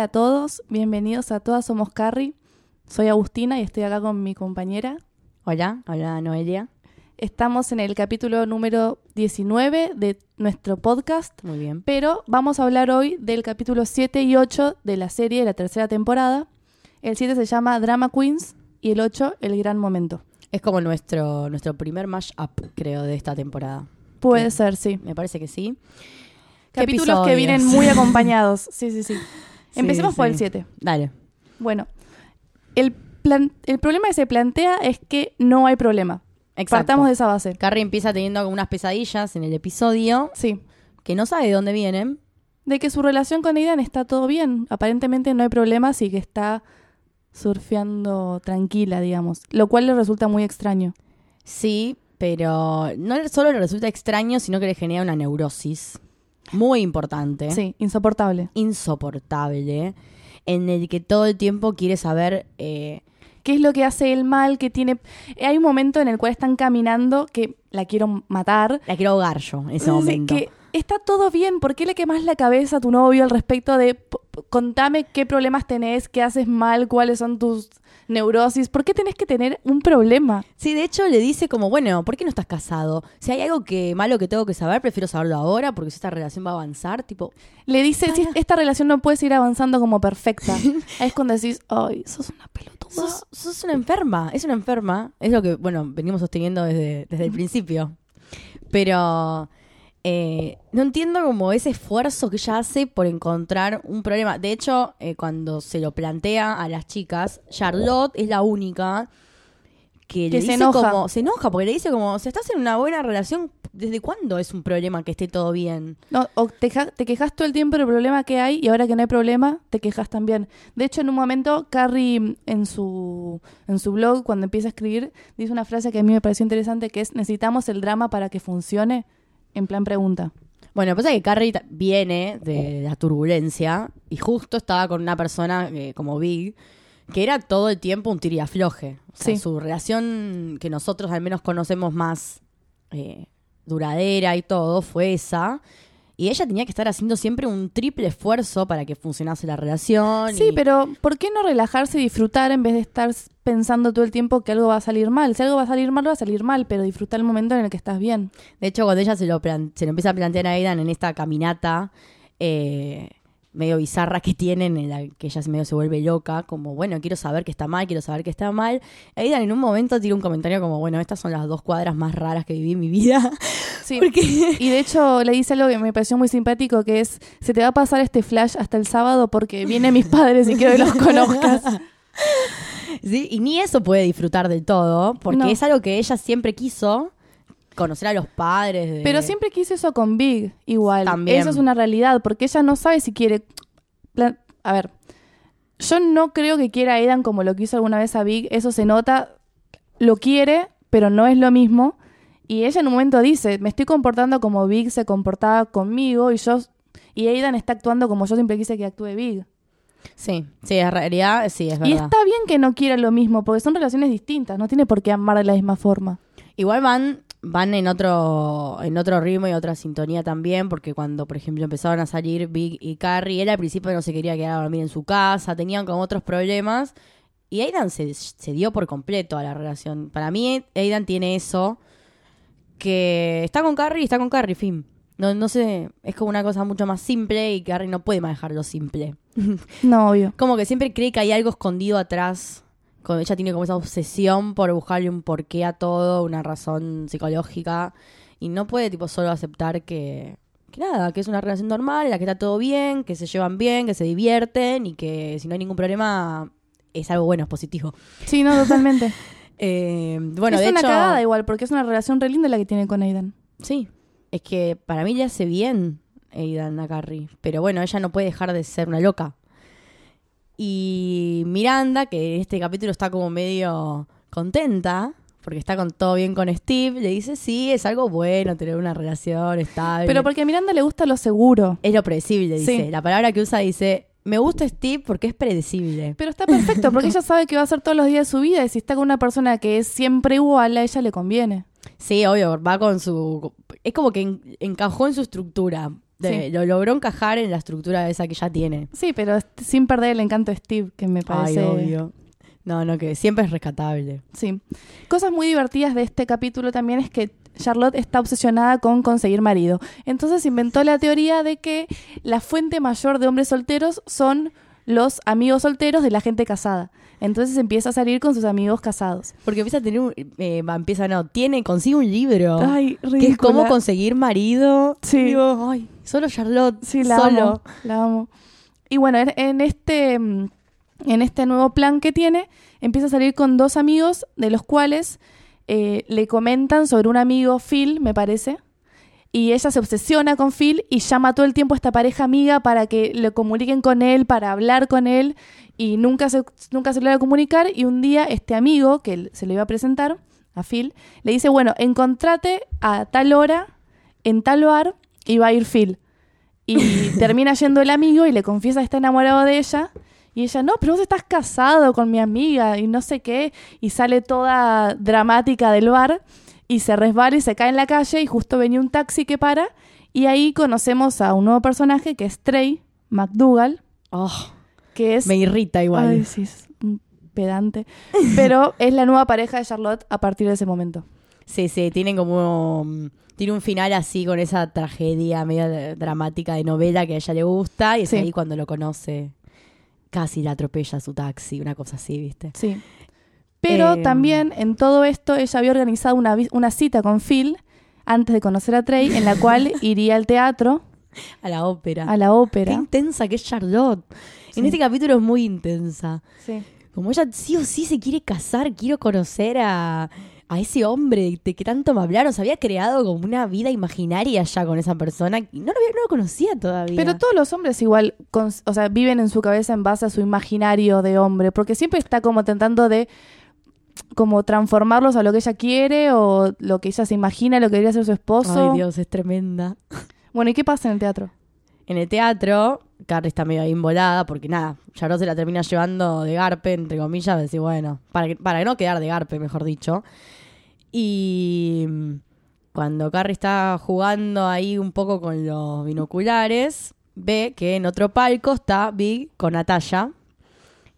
Hola a todos, bienvenidos a Todas Somos Carrie. Soy Agustina y estoy acá con mi compañera. Hola, hola Noelia. Estamos en el capítulo número 19 de nuestro podcast, Muy bien. pero vamos a hablar hoy del capítulo 7 y 8 de la serie de la tercera temporada. El 7 se llama Drama Queens y el 8 El Gran Momento. Es como nuestro, nuestro primer mash-up, creo, de esta temporada. Puede ser, sí. Me parece que sí. ¿Qué Capítulos que vienen muy acompañados. Sí, sí, sí. Sí, Empecemos por el 7. Dale. Bueno, el, plan- el problema que se plantea es que no hay problema. Exacto. Partamos de esa base. Carrie empieza teniendo unas pesadillas en el episodio Sí. que no sabe de dónde vienen. De que su relación con Aidan está todo bien. Aparentemente no hay problemas y que está surfeando tranquila, digamos. Lo cual le resulta muy extraño. Sí, pero no solo le resulta extraño, sino que le genera una neurosis muy importante. Sí, insoportable. Insoportable. En el que todo el tiempo quiere saber eh, ¿Qué es lo que hace él mal? Que tiene. Hay un momento en el cual están caminando que la quiero matar. La quiero ahogar yo en ese Sí, momento. Que está todo bien. ¿Por qué le quemas la cabeza a tu novio al respecto de contame qué problemas tenés, qué haces mal, cuáles son tus neurosis? ¿Por qué tenés que tener un problema? Sí, de hecho le dice como, bueno, ¿por qué no estás casado? Si hay algo que malo que tengo que saber, prefiero saberlo ahora porque si esta relación va a avanzar, tipo, Le dice, si esta relación no puede seguir avanzando como perfecta. es cuando decís, ay, sos una pelotuda. sos, sos una enferma, es una enferma. Es lo que, bueno, venimos sosteniendo desde, desde el principio. Pero eh, no entiendo como ese esfuerzo que ella hace por encontrar un problema. De hecho, eh, cuando se lo plantea a las chicas, Charlotte es la única que, le Que se dice enoja. como, se enoja porque le dice como, si estás en una buena relación, ¿desde cuándo es un problema que esté todo bien? No, o te, te quejas todo el tiempo del problema que hay y ahora que no hay problema, te quejas también. De hecho, en un momento, Carrie en su, en su blog, cuando empieza a escribir, dice una frase que a mí me pareció interesante, que es, necesitamos el drama para que funcione, en plan pregunta. Bueno, pasa que Carrie viene de la turbulencia y justo estaba con una persona eh, como Big que era todo el tiempo un tiriafloje. O sea, Sí. su relación que nosotros al menos conocemos más eh, duradera y todo fue esa. Y ella tenía que estar haciendo siempre un triple esfuerzo para que funcionase la relación. Sí, y- pero ¿por qué no relajarse y disfrutar en vez de estar pensando todo el tiempo que algo va a salir mal? Si algo va a salir mal, va a salir mal, pero disfrutar el momento en el que estás bien. De hecho, cuando ella se lo, se lo empieza a plantear a Aidan en esta caminata eh, medio bizarra que tienen, en la que ella medio se vuelve loca, como, bueno, quiero saber que está mal, quiero saber que está mal. Aidan en un momento tira un comentario como, bueno, estas son las dos cuadras más raras que viví en mi vida. Sí. Porque Y de hecho le dice algo que me pareció muy simpático, que es, se te va a pasar este flash hasta el sábado porque vienen mis padres y quiero que los conozcas. ¿sí? Y ni eso puede disfrutar del todo, porque No. es algo que ella siempre quiso, conocer a los padres. de- Pero siempre quise eso con Big, igual. También. Eso es una realidad, porque ella no sabe si quiere... A ver, yo no creo que quiera a Aidan como lo quiso alguna vez a Big, eso se nota, lo quiere, pero no es lo mismo. Y ella en un momento dice, me estoy comportando como Big se comportaba conmigo y yo... Y Aidan está actuando como yo siempre quise que actúe Big. Sí, sí, en realidad sí, es Y verdad. está bien que no quiera lo mismo, porque son relaciones distintas, no tiene por qué amar de la misma forma. Igual van, van en otro, en otro ritmo y otra sintonía también, porque cuando, por ejemplo, empezaron a salir Big y Carrie, él al principio no se quería quedar a dormir en su casa, tenían como otros problemas, y Aidan se, se dio por completo a la relación. Para mí, Aidan tiene eso, que está con Carrie y está con Carrie, fin. No, no sé, es como una cosa mucho más simple y Carrie no puede manejar lo simple. No, obvio. Como que siempre cree que hay algo escondido atrás. Con, ella tiene como esa obsesión por buscarle un porqué a todo, una razón psicológica. Y no puede tipo solo aceptar que, que nada, que es una relación normal, en la que está todo bien, que se llevan bien, que se divierten y que si no hay ningún problema es algo bueno, es positivo. Sí, no, totalmente. Eh, bueno, es de una hecho, cagada igual, porque es una relación re linda la que tiene con Aidan. sí, es que para mí le hace bien Aidan a Carrie. Pero bueno, ella no puede dejar de ser una loca. Y Miranda, que en este capítulo está como medio contenta, porque está con todo bien con Steve, le dice, sí, es algo bueno tener una relación estable. Pero porque a Miranda le gusta lo seguro. Es lo predecible, dice. La palabra que usa dice, me gusta Steve porque es predecible. Pero está perfecto, porque ella sabe que va a hacer todos los días de su vida y si está con una persona que es siempre igual, a ella le conviene. Sí, obvio, va con su... Es como que en- encajó en su estructura. De- Sí. lo logró encajar en la estructura esa que ya tiene. Sí, pero sin perder el encanto de Steve, que me parece... Ay, obvio. No, no, que siempre es rescatable. Sí. Cosas muy divertidas de este capítulo también es que Charlotte está obsesionada con conseguir marido. Entonces inventó la teoría de que la fuente mayor de hombres solteros son los amigos solteros de la gente casada. Entonces empieza a salir con sus amigos casados. Porque empieza a tener un, eh, empieza, no, tiene, consigue un libro. Ay, que es ridícula. cómo conseguir marido. Sí. Digo, ay, solo Charlotte. Sí, la solo. amo, la amo. Y bueno, en, en este mm, en este nuevo plan que tiene, empieza a salir con dos amigos, de los cuales eh, le comentan sobre un amigo, Phil, me parece. Y ella se obsesiona con Phil y llama todo el tiempo a esta pareja amiga para que le comuniquen con él, para hablar con él. Y nunca se, nunca se logra comunicar. Y un día este amigo, que se le iba a presentar, a Phil, le dice, bueno, encontrate a tal hora, en tal bar, y va a ir Phil. Y termina yendo el amigo y le confiesa que está enamorado de ella. Y ella, no, pero vos estás casado con mi amiga y no sé qué. Y sale toda dramática del bar y se resbala y se cae en la calle y justo venía un taxi que para. Y ahí conocemos a un nuevo personaje que es Trey McDougall, Oh, que es... me irrita igual. Ay, sí, es un pedante. Pero es la nueva pareja de Charlotte a partir de ese momento. Sí, sí, tienen como. mm, Tiene un final así con esa tragedia medio dramática de novela que a ella le gusta. Y es Sí. ahí cuando lo conoce. Casi la atropella su taxi, una cosa así, ¿viste? Sí. Pero Eh, también en todo esto ella había organizado una, una cita con Phil antes de conocer a Trey, en la cual iría al teatro, A la ópera. a la Qué ópera. intensa que es Charlotte. En este capítulo es muy intensa. Sí. Como ella sí o sí se quiere casar, quiero conocer a, a ese hombre de que tanto me hablaron. Se había creado como una vida imaginaria ya con esa persona y no lo, había- no lo conocía todavía. Pero todos los hombres igual, con- o sea, viven en su cabeza en base a su imaginario de hombre, porque siempre está como tratando de como transformarlos a lo que ella quiere o lo que ella se imagina, lo que debería ser su esposo. Ay, Dios, es tremenda. Bueno, ¿y qué pasa en el teatro? En el teatro, Carrie está medio ahí embolada porque nada, Charlotte se la termina llevando de garpe, entre comillas, decir, bueno, para, que- para no quedar de garpe, mejor dicho. Y mm, cuando Carrie está jugando ahí un poco con los binoculares, ve que en otro palco está Big con Natalia.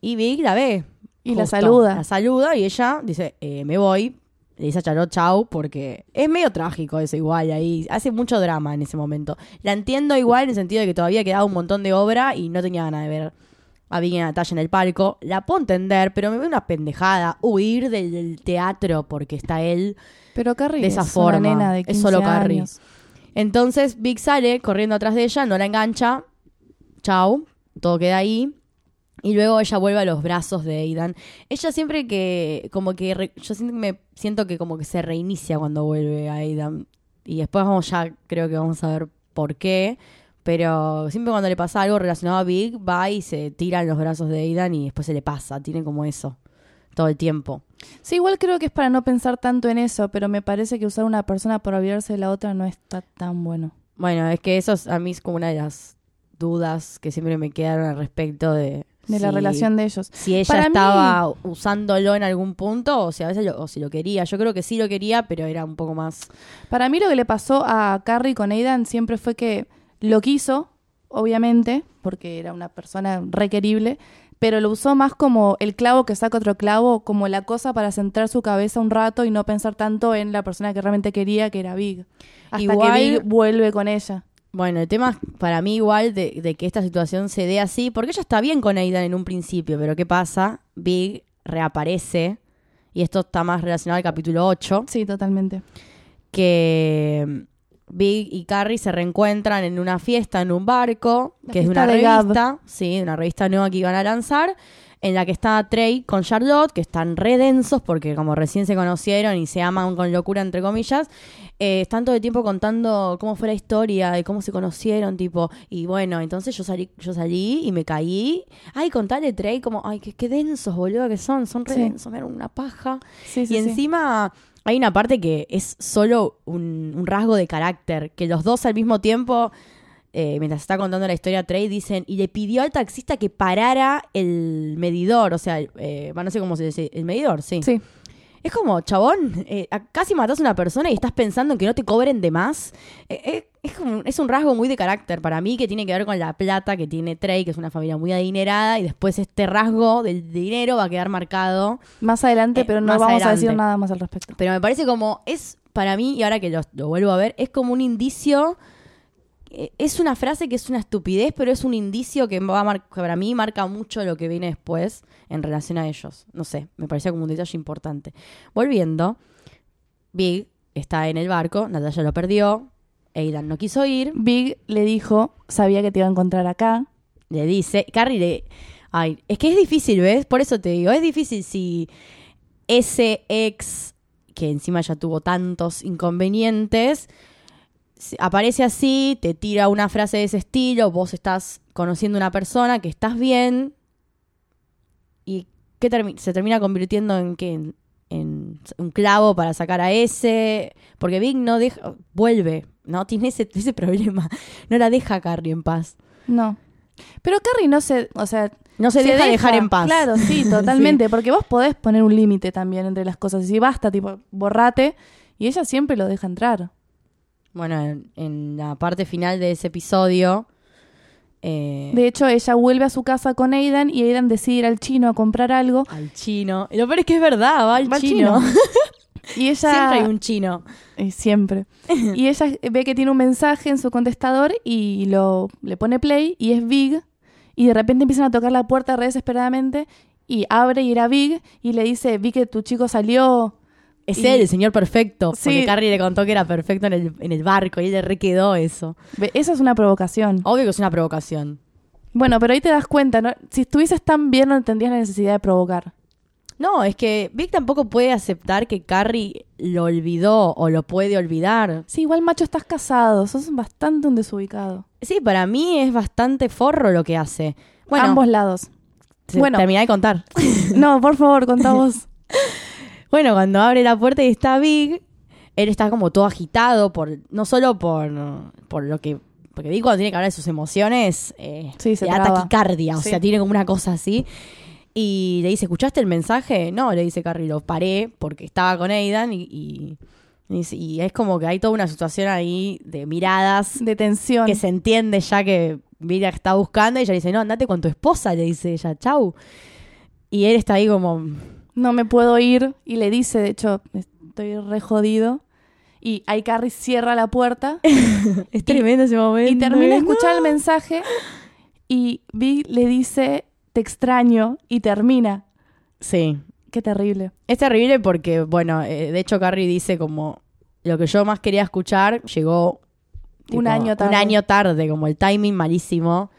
Y Big la ve. Y la saluda. La saluda y ella dice, eh, me voy. Le dice a chau porque es medio trágico eso igual ahí. Hace mucho drama en ese momento. La entiendo igual en el sentido de que todavía quedaba un montón de obra y no tenía ganas de ver a Big y a Natalia en el palco. La puedo entender, pero me ve una pendejada huir del, teatro porque está él Pero Carrie de esa es forma. una nena de es 15 solo Carrie. años. Entonces Big sale corriendo atrás de ella, no la engancha. Chau. Todo queda ahí. Y luego ella vuelve a los brazos de Aidan. Ella siempre que, como que, re- yo siento me, siento que como que se reinicia cuando vuelve a Aidan. Y después vamos ya, creo que vamos a ver por qué. Pero siempre cuando le pasa algo relacionado a Big, va y se tira en los brazos de Aidan y después se le pasa. Tiene como eso. Todo el tiempo. Sí, igual creo que es para no pensar tanto en eso, pero me parece que usar una persona por olvidarse de la otra no está tan bueno. Bueno, es que eso es- a mí es como una de las dudas que siempre me quedaron al respecto de... De la relación de ellos. Si ella Para mí- estaba usándolo en algún punto o si a veces lo, o si lo quería. Yo creo que sí lo quería, pero era un poco más... Para mí lo que le pasó a Carrie con Aidan siempre fue que lo quiso, obviamente, porque era una persona requerible, pero lo usó más como el clavo que saca otro clavo, como la cosa para centrar su cabeza un rato y no pensar tanto en la persona que realmente quería, que era Big. Hasta Igual- que Big vuelve con ella. Bueno, el tema para mí igual de, de que esta situación se dé así, porque ella está bien con Aidan en un principio, pero ¿qué pasa? Big reaparece, y esto está más relacionado al capítulo 8, Sí, totalmente. que Big y Carrie se reencuentran en una fiesta en un barco, La que es de una de Gab. revista, sí, una revista nueva que iban a lanzar, en la que está Trey con Charlotte, que están re densos porque como recién se conocieron y se aman con locura, entre comillas, eh, están todo el tiempo contando cómo fue la historia, de cómo se conocieron, tipo, y bueno, entonces yo salí, yo salí y me caí. Ay, contale Trey, como, ay, qué, qué densos, boludo, que son, son re Sí. me una paja. Sí, sí, y encima hay una parte que es solo un, un rasgo de carácter, que los dos al mismo tiempo, eh, mientras está contando la historia, Trey dicen, y le pidió al taxista que parara el medidor, o sea, eh, no sé cómo se dice, el medidor, sí. Sí. Es como, chabón, eh, casi matas a una persona y estás pensando en que no te cobren de más. Eh, eh, es, como- es un rasgo muy de carácter para mí que tiene que ver con la plata que tiene Trey, que es una familia muy adinerada, y después este rasgo del dinero va a quedar marcado. Más adelante, Eh, pero no vamos a decir nada más al respecto. Pero me parece como, es para mí, y ahora que lo, lo vuelvo a ver, es como un indicio. eh, Es una frase que es una estupidez, pero es un indicio que, va a mar- que para mí marca mucho lo que viene después en relación a ellos. No sé, me parecía como un detalle importante. Volviendo, Big está en el barco, Natalia lo perdió, Aidan no quiso ir, Big le dijo, sabía que te iba a encontrar acá. le dice, Carrie le... Ay, es que es difícil, ¿ves? Por eso te digo, es difícil si ese ex, que encima ya tuvo tantos inconvenientes, aparece así, te tira una frase de ese estilo, vos estás conociendo a una persona que estás bien y que termi- se termina convirtiendo en que en, en un clavo para sacar a ese, porque Big no deja, vuelve, ¿no? Tiene ese, ese problema, no la deja a Carrie en paz. No. Pero Carrie no se, o sea, No se, deja, dejar en paz. Claro, sí, totalmente, porque vos podés poner un límite también entre las cosas. Si basta, tipo, borrate, y ella siempre lo deja entrar. Bueno, en, en la parte final de ese episodio. Eh, De hecho, ella vuelve a su casa con Aidan y Aidan decide ir al chino a comprar algo. al chino. Y lo peor es que es verdad, va al Va al chino. chino. Y ella Siempre hay un chino. Eh, siempre. Y ella ve que tiene un mensaje en su contestador y lo le pone play y es Big. Y de repente empiezan a tocar la puerta re desesperadamente y abre y era Big y le dice, vi que tu chico salió. Es Y- él, el señor perfecto. Porque Sí. Carrie le contó que era perfecto en el, en el barco y él le requedó eso. Esa es una provocación. Obvio que es una provocación. Bueno, pero ahí te das cuenta, ¿no? Si estuvieses tan bien no tendrías la necesidad de provocar. No, es que Vic tampoco puede aceptar que Carrie lo olvidó o lo puede olvidar. Sí, igual macho estás casado, sos bastante un desubicado. Sí, para mí es bastante forro lo que hace. Bueno, Ambos lados. bueno. terminá de contar. No, por favor, contá vos. Bueno, cuando abre la puerta y está Big, él está como todo agitado, por no solo por, por lo que... Porque Big cuando tiene que hablar de sus emociones, eh, Sí, se le da taquicardia, o Sí. sea, tiene como una cosa así. Y le dice, ¿escuchaste el mensaje? No, le dice Carrie, lo paré porque estaba con Aidan y, y, es como que hay toda una situación ahí de miradas De tensión. que se entiende ya que Big está buscando y ella dice, no, andate con tu esposa, le dice ella, chau. Y él está ahí como, no me puedo ir y le dice, de hecho, estoy re jodido. Y ahí Carrie cierra la puerta es tremendo ese momento. y termina de ¿no? escuchar el mensaje y Big le dice, te extraño y termina. Sí. Qué terrible. Es terrible porque, bueno, eh, de hecho Carrie dice como lo que yo más quería escuchar llegó Un año tarde. Un año tarde, como el timing malísimo.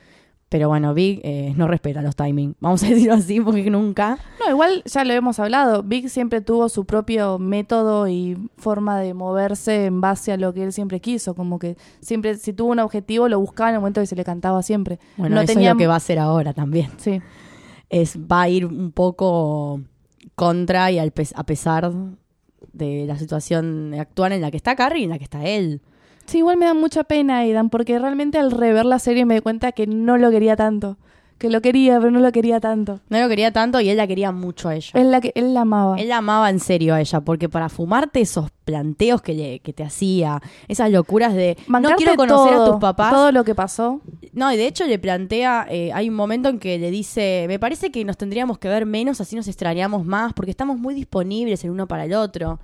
Pero bueno, Big eh, no respeta los timings. Vamos a decirlo así porque nunca. No, igual ya lo hemos hablado. Big siempre tuvo su propio método y forma de moverse en base a lo que él siempre quiso. Como que siempre, si tuvo un objetivo, lo buscaba en el momento que se le cantaba siempre. Bueno, no eso tenía... es lo que va a hacer ahora también. Sí. Es, va a ir un poco contra y al pes- a pesar de la situación actual en la que está Carrie y en la que está él. Sí, igual me da mucha pena, Aidan, porque realmente al rever la serie me di cuenta que no lo quería tanto. Que lo quería, pero no lo quería tanto. No lo quería tanto y él la quería mucho a ella. Él la, que, él la amaba. Él la amaba en serio a ella, porque para fumarte esos planteos que, le- que te hacía, esas locuras de no quiero conocer a tus papás. Todo lo que pasó. No, y de hecho le plantea, eh, hay un momento en que le dice, me parece que nos tendríamos que ver menos, así nos extrañamos más, porque estamos muy disponibles el uno para el otro.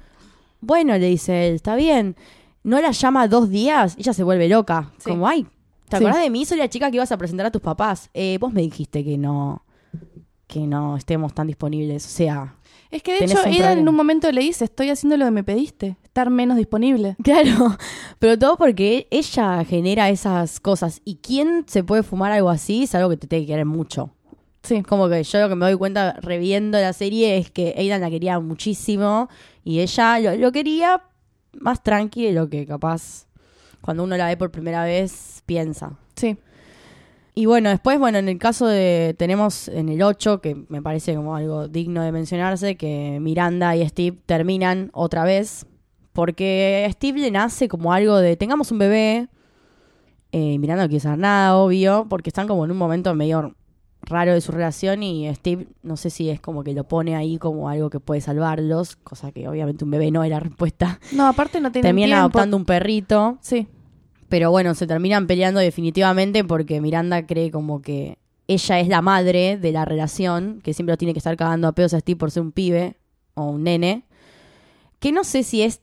Bueno, le dice él, está bien. No la llama dos días, ella se vuelve loca. Sí. Como, ay, ¿te Sí. acordás de mí? Soy la chica que ibas a presentar a tus papás. Eh, vos me dijiste que no, que no estemos tan disponibles. O sea, Es que de hecho, Aidan en un momento le dice, estoy haciendo lo que me pediste. Estar menos disponible. Claro, pero todo porque ella genera esas cosas. ¿Y quién se puede fumar algo así? Es algo que te tiene que querer mucho. Sí. Como que yo lo que me doy cuenta reviendo la serie es que Aidan la quería muchísimo y ella lo, lo quería más tranqui de lo que capaz cuando uno la ve por primera vez piensa. Sí. Y bueno, después, bueno, en el caso de, tenemos en el 8, que me parece como algo digno de mencionarse, que Miranda y Steve terminan otra vez, porque a Steve le nace como algo de, tengamos un bebé, eh, Miranda no quiere saber nada, obvio, porque están como en un momento medio raro de su relación y Steve no sé si es como que lo pone ahí como algo que puede salvarlos, cosa que obviamente un bebé no es la respuesta. No, aparte no tienen tiempo. adoptando un perrito, Sí, pero bueno, se terminan peleando definitivamente porque Miranda cree como que ella es la madre de la relación, que siempre lo tiene que estar cagando a pedos a Steve por ser un pibe o un nene. Que no sé si es.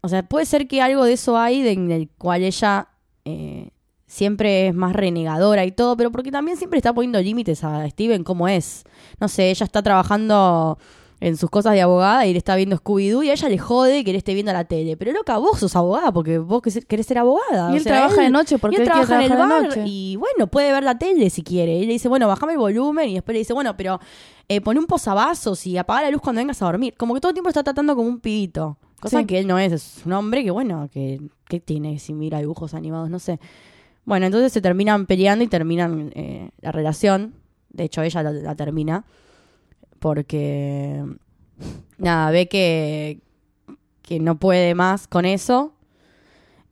O sea, puede ser que algo de eso hay de- en el cual ella eh, siempre es más renegadora y todo, pero porque también siempre está poniendo límites a Steven como es. No sé, ella está trabajando en sus cosas de abogada y le está viendo Scooby-Doo y a ella le jode que le esté viendo la tele. Pero loca, vos sos abogada porque vos que- querés ser abogada. y O él sea, trabaja él- de noche porque él él trabaja en el de bar noche. y bueno, puede ver la tele si quiere. Y le dice, bueno, bajame el volumen y después le dice, bueno, pero eh, pon un posavasos y apaga la luz cuando vengas a dormir. Como que todo el tiempo está tratando como un pibito. Cosa Sí. que él no es, es un hombre que bueno, que, que tiene si mira dibujos animados, no sé. Bueno, entonces se terminan peleando y terminan eh, la relación. De hecho, ella la, la termina. Porque, nada, ve que, que no puede más con eso.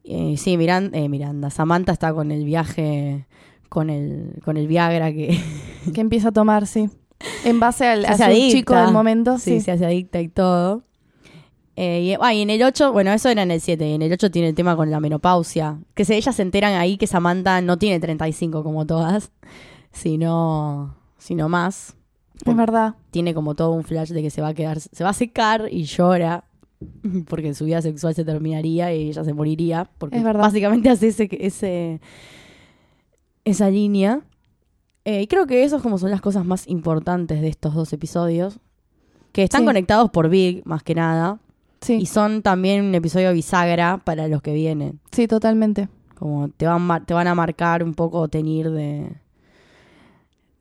Eh, sí, Miranda, Miranda, Samantha está con el viaje, con el, con el Viagra que Que empieza a tomar, sí. En base al, Se a hace su adicta. chico del momento, sí, sí. se hace adicta y todo. Eh, y, ah, y en el 8, bueno, eso era en el 7, y en el 8 tiene el tema con la menopausia. Que se, ellas se enteran ahí que Samantha no tiene 35 como todas, sino, sino más. Es verdad. Tiene como todo un flash de que se va a quedar, se va a secar y llora porque su vida sexual se terminaría y ella se moriría. Porque Es verdad. básicamente hace ese, ese, esa línea. Eh, y creo que esas como son las cosas más importantes de estos dos episodios. Que están Sí. conectados por Big, más que nada. Sí, Y son también un episodio bisagra para los que vienen. sí, totalmente. Como te van, te van a marcar un poco teñir de...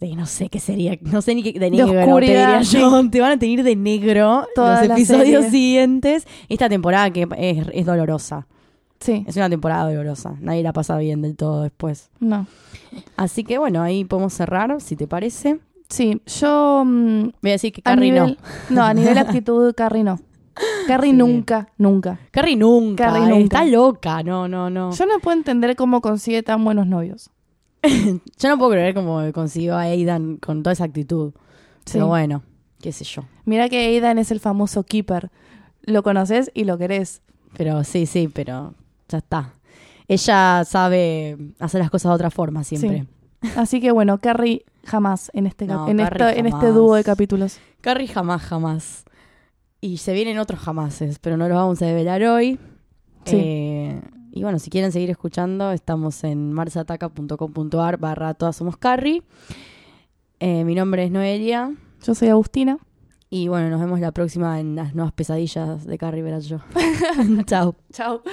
De no sé qué sería, no sé ni qué de negro, te oscuridad, diría yo. Te van a teñir de negro Toda los episodios siguientes. Esta temporada que es, es dolorosa. Sí, Es una temporada dolorosa. Nadie la pasa bien del todo después. no. Así que bueno, ahí podemos cerrar, si te parece. Sí, yo... mm, Voy a decir que a Carrie nivel, no. no. a nivel actitud, Carrie no. Carrie Sí. nunca, nunca. Carrie nunca. Carrie nunca. Está loca. No, no, no. Yo no puedo entender cómo consigue tan buenos novios. Yo no puedo creer cómo consiguió a Aidan con toda esa actitud. Sí. Pero bueno, qué sé yo. Mira que Aidan es el famoso keeper. Lo conoces y lo querés. Pero sí, sí, pero ya está. Ella sabe hacer las cosas de otra forma siempre. Así que bueno, Carrie jamás en este, No, en, esto- en este dúo de capítulos. Carrie jamás, jamás. Y se vienen otros jamases, pero no los vamos a develar hoy. Sí. Eh, y bueno, si quieren seguir escuchando, estamos en marsataca.com.ar barra todas somos Carrie. Eh, mi nombre es Noelia. Yo soy Agustina. Y bueno, nos vemos la próxima en las nuevas pesadillas de Carrie Verás yo. Chao. Chao.